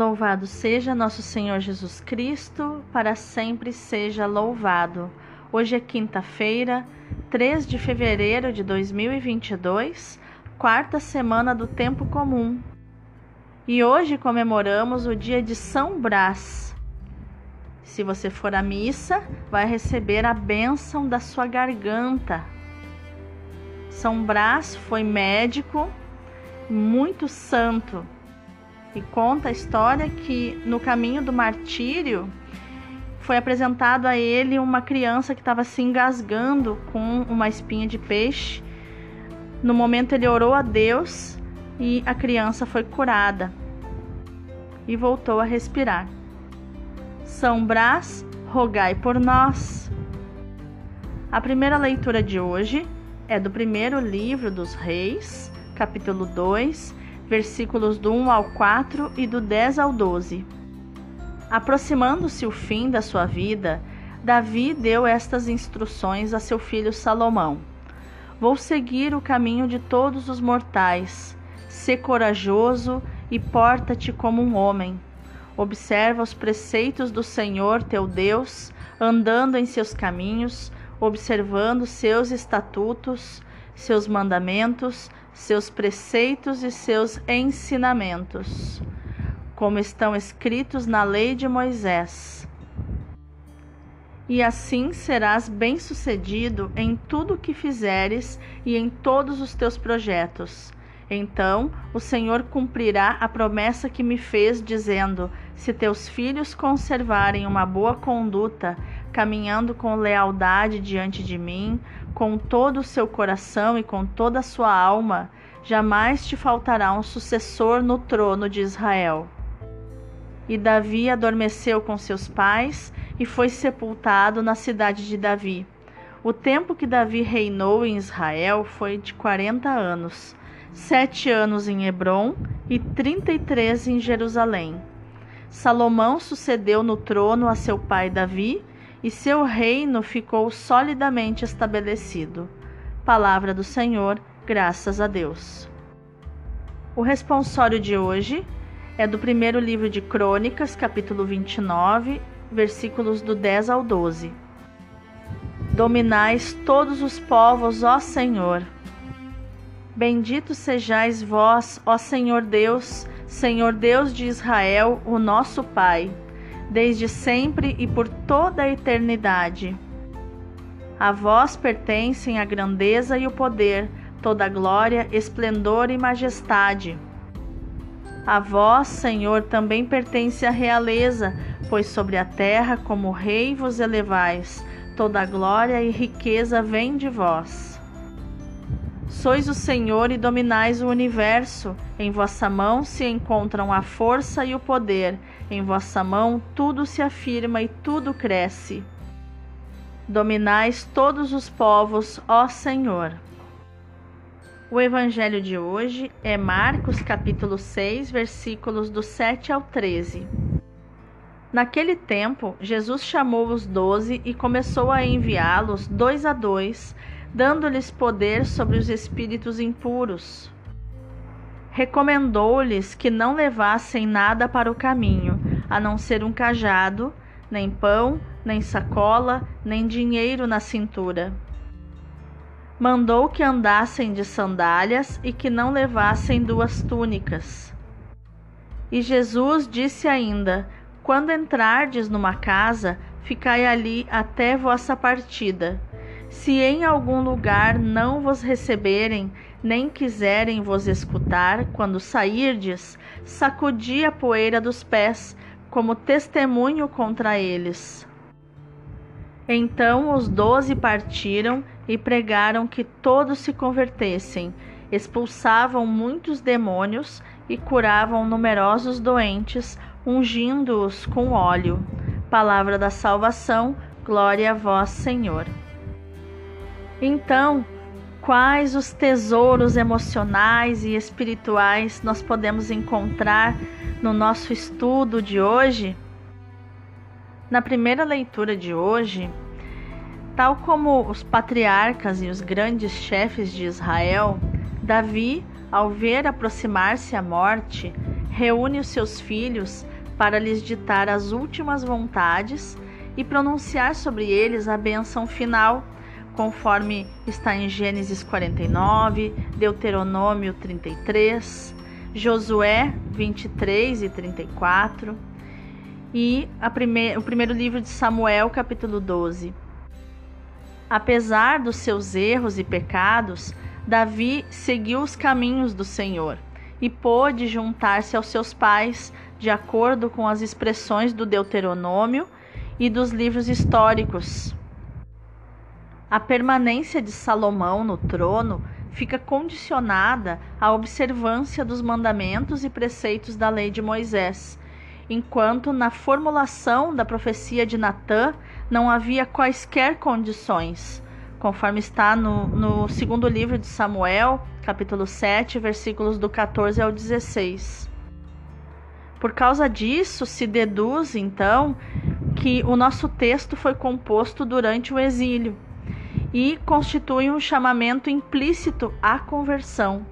Louvado seja nosso Senhor Jesus Cristo, para sempre seja louvado. Hoje é quinta-feira, 3 de fevereiro de 2022, quarta semana do tempo comum. E hoje comemoramos o dia de São Brás. Se você for à missa, vai receber a bênção da sua garganta. São Brás foi médico, muito santo e conta a história que no caminho do martírio foi apresentado a ele uma criança que estava se engasgando com uma espinha de peixe. No momento ele orou a Deus e a criança foi curada e voltou a respirar. São Brás, rogai por nós. A primeira leitura de hoje é do primeiro livro dos Reis, capítulo 2, versículos do 1 ao 4 e do 10 ao 12. Aproximando-se o fim da sua vida, Davi deu estas instruções a seu filho Salomão: Vou seguir o caminho de todos os mortais. Sê corajoso e porta-te como um homem. Observa os preceitos do Senhor teu Deus, andando em seus caminhos, observando seus estatutos, seus mandamentos, seus preceitos e seus ensinamentos, como estão escritos na lei de Moisés. E assim serás bem-sucedido em tudo o que fizeres e em todos os teus projetos. Então o Senhor cumprirá a promessa que me fez, dizendo: Se teus filhos conservarem uma boa conduta, caminhando com lealdade diante de mim, com todo o seu coração e com toda a sua alma, jamais te faltará um sucessor no trono de Israel. E Davi adormeceu com seus pais e foi sepultado na cidade de Davi. O tempo que Davi reinou em Israel foi de quarenta anos, sete anos em Hebron e trinta e três em Jerusalém. Salomão sucedeu no trono a seu pai Davi e seu reino ficou solidamente estabelecido. Palavra do Senhor, graças a Deus. O responsório de hoje é do primeiro livro de Crônicas, capítulo 29, versículos do 10 ao 12. Dominais todos os povos, ó Senhor. Bendito sejais vós, ó Senhor Deus, Senhor Deus de Israel, o nosso Pai desde sempre e por toda a eternidade. A vós pertencem a grandeza e o poder, toda a glória, esplendor e majestade. A vós, Senhor, também pertence a realeza, pois sobre a terra, como rei, vos elevais. Toda a glória e riqueza vem de vós. Sois o Senhor e dominais o universo. Em vossa mão se encontram a força e o poder. Em vossa mão tudo se afirma e tudo cresce. Dominais todos os povos, ó Senhor. O evangelho de hoje é Marcos capítulo 6, versículos do 7 ao 13. Naquele tempo, Jesus chamou os doze e começou a enviá-los dois a dois, dando-lhes poder sobre os espíritos impuros recomendou-lhes que não levassem nada para o caminho, a não ser um cajado, nem pão, nem sacola, nem dinheiro na cintura. Mandou que andassem de sandálias e que não levassem duas túnicas. E Jesus disse ainda: Quando entrardes numa casa, ficai ali até vossa partida. Se em algum lugar não vos receberem, nem quiserem vos escutar, quando sairdes, sacudi a poeira dos pés, como testemunho contra eles. Então os doze partiram e pregaram que todos se convertessem, expulsavam muitos demônios e curavam numerosos doentes, ungindo-os com óleo. Palavra da salvação, glória a vós, Senhor. Então, quais os tesouros emocionais e espirituais nós podemos encontrar no nosso estudo de hoje? Na primeira leitura de hoje, tal como os patriarcas e os grandes chefes de Israel, Davi, ao ver aproximar-se a morte, reúne os seus filhos, para lhes ditar as últimas vontades e pronunciar sobre eles a bênção final, conforme está em Gênesis 49, Deuteronômio 33, Josué 23 e 34 e prime o primeiro livro de Samuel, capítulo 12. Apesar dos seus erros e pecados, Davi seguiu os caminhos do Senhor e pôde juntar-se aos seus pais de acordo com as expressões do Deuteronômio e dos livros históricos. A permanência de Salomão no trono fica condicionada à observância dos mandamentos e preceitos da lei de Moisés, enquanto na formulação da profecia de Natã não havia quaisquer condições, conforme está no, no segundo livro de Samuel, capítulo 7, versículos do 14 ao 16. Por causa disso, se deduz, então, que o nosso texto foi composto durante o exílio e constitui um chamamento implícito à conversão.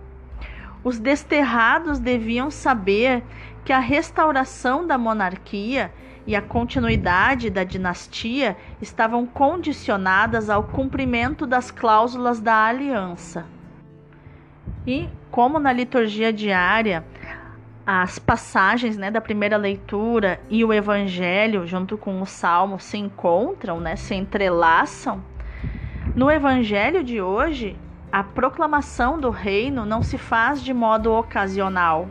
Os desterrados deviam saber que a restauração da monarquia e a continuidade da dinastia estavam condicionadas ao cumprimento das cláusulas da aliança. E, como na liturgia diária, as passagens né, da primeira leitura e o evangelho, junto com o salmo, se encontram, né, se entrelaçam, no evangelho de hoje, a proclamação do reino não se faz de modo ocasional.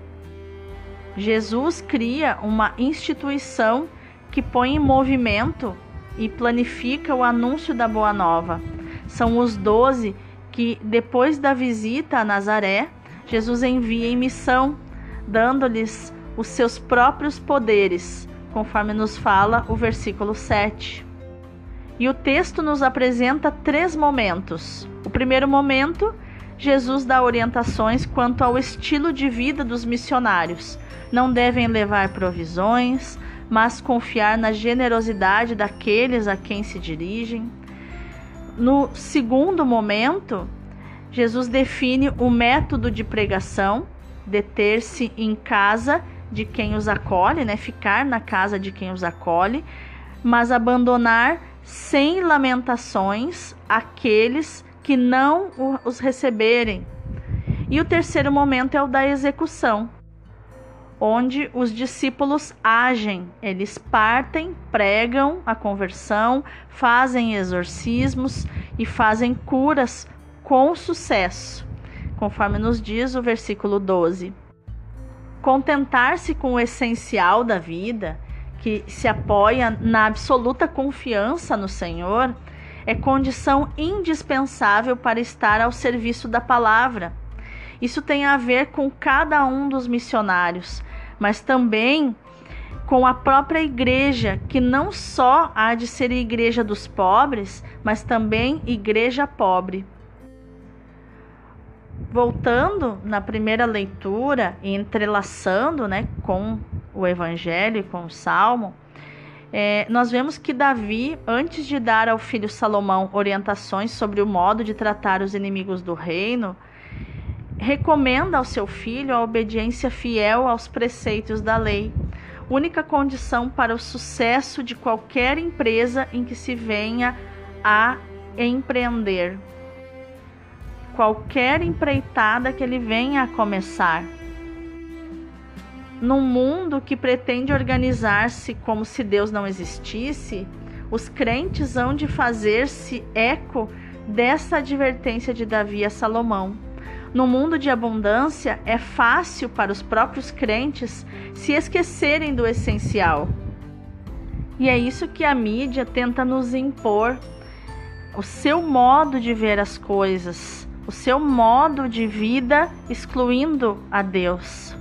Jesus cria uma instituição que põe em movimento e planifica o anúncio da Boa Nova. São os doze que, depois da visita a Nazaré, Jesus envia em missão, dando-lhes os seus próprios poderes, conforme nos fala o versículo 7. E o texto nos apresenta três momentos. O primeiro momento, Jesus dá orientações quanto ao estilo de vida dos missionários. Não devem levar provisões, mas confiar na generosidade daqueles a quem se dirigem. No segundo momento, Jesus define o método de pregação, deter-se em casa de quem os acolhe, né, ficar na casa de quem os acolhe, mas abandonar sem lamentações aqueles que não os receberem. E o terceiro momento é o da execução, onde os discípulos agem, eles partem, pregam a conversão, fazem exorcismos e fazem curas com sucesso, conforme nos diz o versículo 12. Contentar-se com o essencial da vida que se apoia na absoluta confiança no Senhor é condição indispensável para estar ao serviço da palavra. Isso tem a ver com cada um dos missionários, mas também com a própria igreja, que não só há de ser igreja dos pobres, mas também igreja pobre. Voltando na primeira leitura e entrelaçando né, com o Evangelho e com o Salmo, é, nós vemos que Davi, antes de dar ao filho Salomão orientações sobre o modo de tratar os inimigos do reino, recomenda ao seu filho a obediência fiel aos preceitos da lei, única condição para o sucesso de qualquer empresa em que se venha a empreender. Qualquer empreitada que ele venha a começar num mundo que pretende organizar-se como se Deus não existisse, os crentes hão de fazer-se eco dessa advertência de Davi a Salomão. No mundo de abundância, é fácil para os próprios crentes se esquecerem do essencial. E é isso que a mídia tenta nos impor: o seu modo de ver as coisas, o seu modo de vida, excluindo a Deus.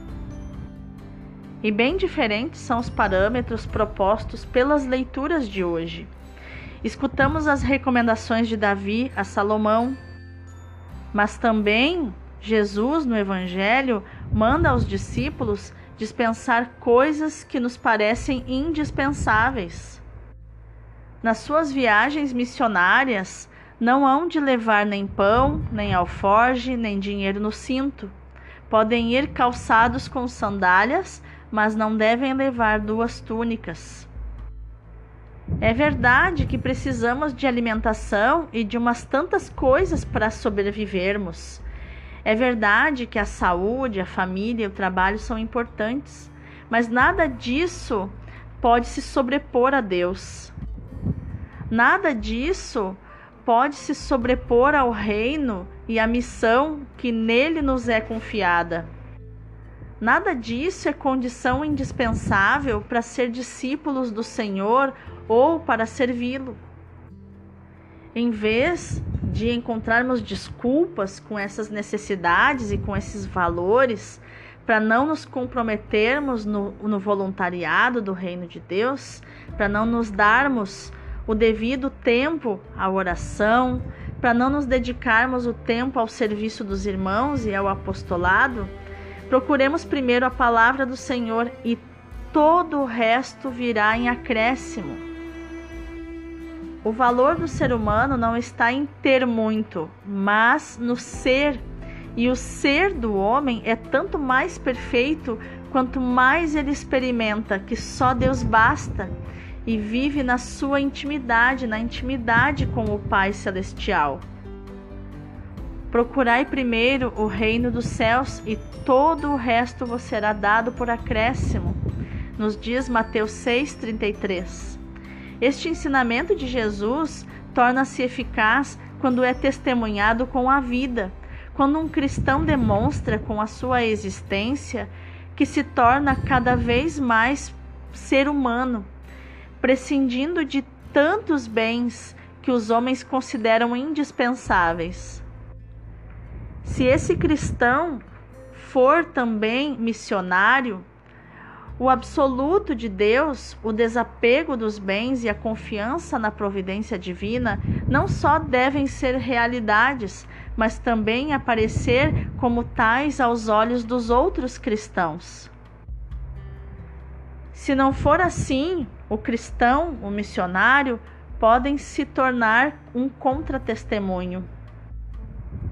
E bem diferentes são os parâmetros propostos pelas leituras de hoje. Escutamos as recomendações de Davi a Salomão, mas também Jesus no Evangelho manda aos discípulos dispensar coisas que nos parecem indispensáveis. Nas suas viagens missionárias, não hão de levar nem pão, nem alforge, nem dinheiro no cinto. Podem ir calçados com sandálias mas não devem levar duas túnicas. É verdade que precisamos de alimentação e de umas tantas coisas para sobrevivermos. É verdade que a saúde, a família e o trabalho são importantes, mas nada disso pode se sobrepor a Deus. Nada disso pode se sobrepor ao reino e à missão que nele nos é confiada. Nada disso é condição indispensável para ser discípulos do Senhor ou para servi-lo. Em vez de encontrarmos desculpas com essas necessidades e com esses valores, para não nos comprometermos no, no, voluntariado do reino de Deus, para não nos darmos o devido tempo à oração, para não nos dedicarmos o tempo ao serviço dos irmãos e ao apostolado, procuremos primeiro a palavra do Senhor e todo o resto virá em acréscimo. O valor do ser humano não está em ter muito, mas no ser. E o ser do homem é tanto mais perfeito quanto mais ele experimenta que só Deus basta e vive na sua intimidade, na intimidade com o Pai Celestial. Procurai primeiro o reino dos céus e todo o resto vos será dado por acréscimo, nos diz Mateus 6,33. Este ensinamento de Jesus torna-se eficaz quando é testemunhado com a vida, quando um cristão demonstra com a sua existência que se torna cada vez mais ser humano prescindindo de tantos bens que os homens consideram indispensáveis. Se esse cristão for também missionário, o absoluto de Deus, o desapego dos bens e a confiança na providência divina não só devem ser realidades, mas também aparecer como tais aos olhos dos outros cristãos. Se não for assim, o cristão, o missionário, podem se tornar um contratestemunho.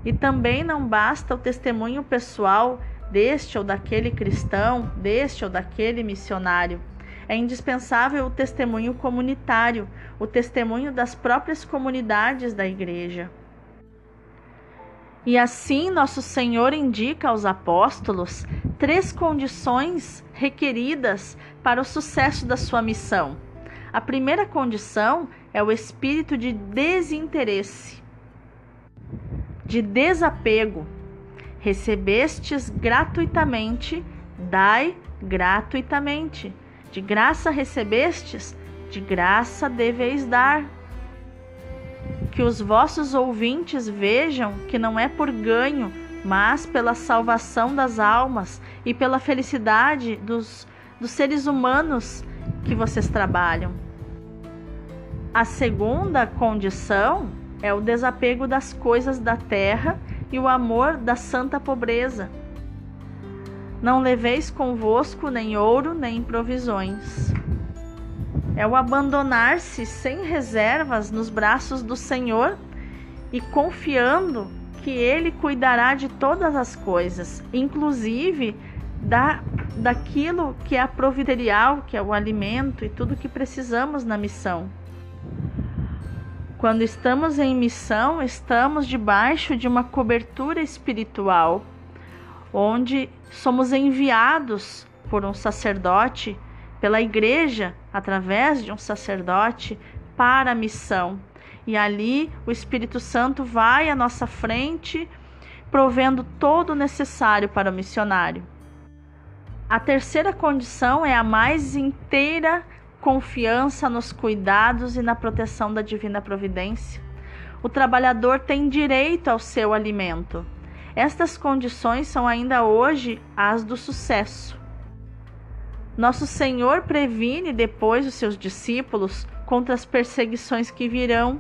E também não basta o testemunho pessoal deste ou daquele cristão, deste ou daquele missionário. É indispensável o testemunho comunitário, o testemunho das próprias comunidades da igreja. E assim, nosso Senhor indica aos apóstolos três condições requeridas para o sucesso da sua missão. A primeira condição é o espírito de desinteresse, de desapego. Recebestes gratuitamente, dai gratuitamente. De graça recebestes, de graça deveis dar que os vossos ouvintes vejam que não é por ganho, mas pela salvação das almas e pela felicidade dos, dos seres humanos que vocês trabalham. A segunda condição é o desapego das coisas da terra e o amor da santa pobreza. Não leveis convosco nem ouro nem provisões é o abandonar-se sem reservas nos braços do Senhor e confiando que Ele cuidará de todas as coisas, inclusive da, daquilo que é providencial, que é o alimento e tudo que precisamos na missão. Quando estamos em missão, estamos debaixo de uma cobertura espiritual, onde somos enviados por um sacerdote pela igreja, através de um sacerdote, para a missão. E ali o Espírito Santo vai à nossa frente, provendo todo o necessário para o missionário. A terceira condição é a mais inteira confiança nos cuidados e na proteção da divina providência. O trabalhador tem direito ao seu alimento. Estas condições são ainda hoje as do sucesso. Nosso Senhor previne depois os seus discípulos contra as perseguições que virão,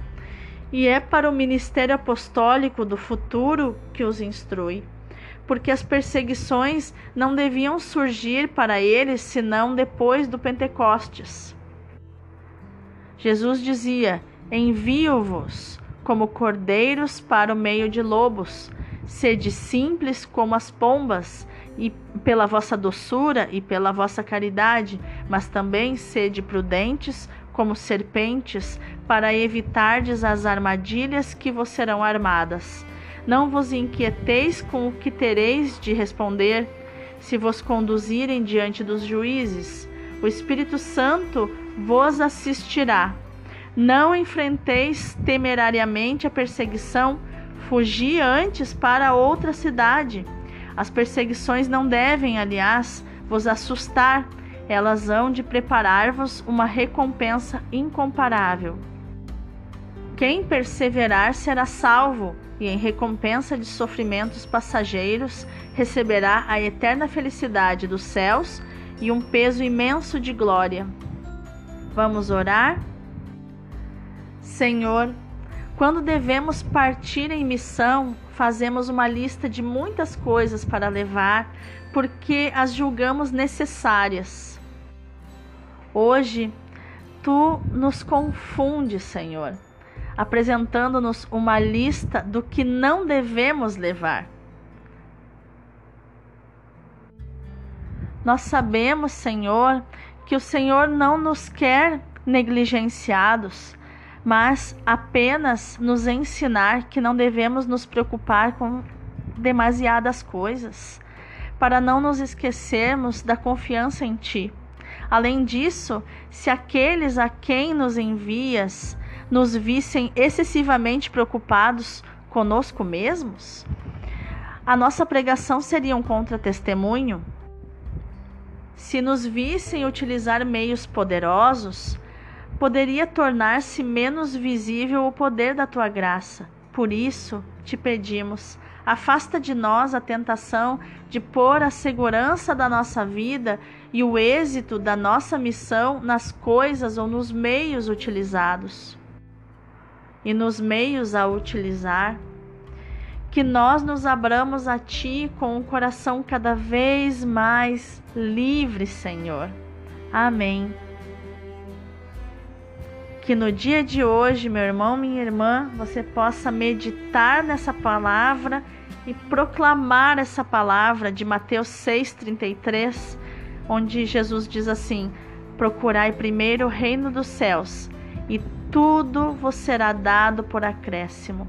e é para o ministério apostólico do futuro que os instrui, porque as perseguições não deviam surgir para eles senão depois do Pentecostes. Jesus dizia: Envio-vos como cordeiros para o meio de lobos, sede simples como as pombas e pela vossa doçura e pela vossa caridade, mas também sede prudentes como serpentes, para evitardes as armadilhas que vos serão armadas. Não vos inquieteis com o que tereis de responder, se vos conduzirem diante dos juízes. O Espírito Santo vos assistirá. Não enfrenteis temerariamente a perseguição, fugi antes para outra cidade as perseguições não devem, aliás, vos assustar, elas hão de preparar-vos uma recompensa incomparável. Quem perseverar será salvo, e em recompensa de sofrimentos passageiros receberá a eterna felicidade dos céus e um peso imenso de glória. Vamos orar? Senhor, quando devemos partir em missão, fazemos uma lista de muitas coisas para levar, porque as julgamos necessárias. Hoje, tu nos confundes, Senhor, apresentando-nos uma lista do que não devemos levar. Nós sabemos, Senhor, que o Senhor não nos quer negligenciados, mas apenas nos ensinar que não devemos nos preocupar com demasiadas coisas, para não nos esquecermos da confiança em Ti. Além disso, se aqueles a quem nos envias nos vissem excessivamente preocupados conosco mesmos, a nossa pregação seria um contra-testemunho. Se nos vissem utilizar meios poderosos, poderia tornar-se menos visível o poder da tua graça. Por isso, te pedimos, afasta de nós a tentação de pôr a segurança da nossa vida e o êxito da nossa missão nas coisas ou nos meios utilizados. E nos meios a utilizar, que nós nos abramos a Ti com um coração cada vez mais livre, Senhor. Amém que no dia de hoje, meu irmão, minha irmã, você possa meditar nessa palavra e proclamar essa palavra de Mateus 6:33, onde Jesus diz assim: Procurai primeiro o reino dos céus, e tudo vos será dado por acréscimo.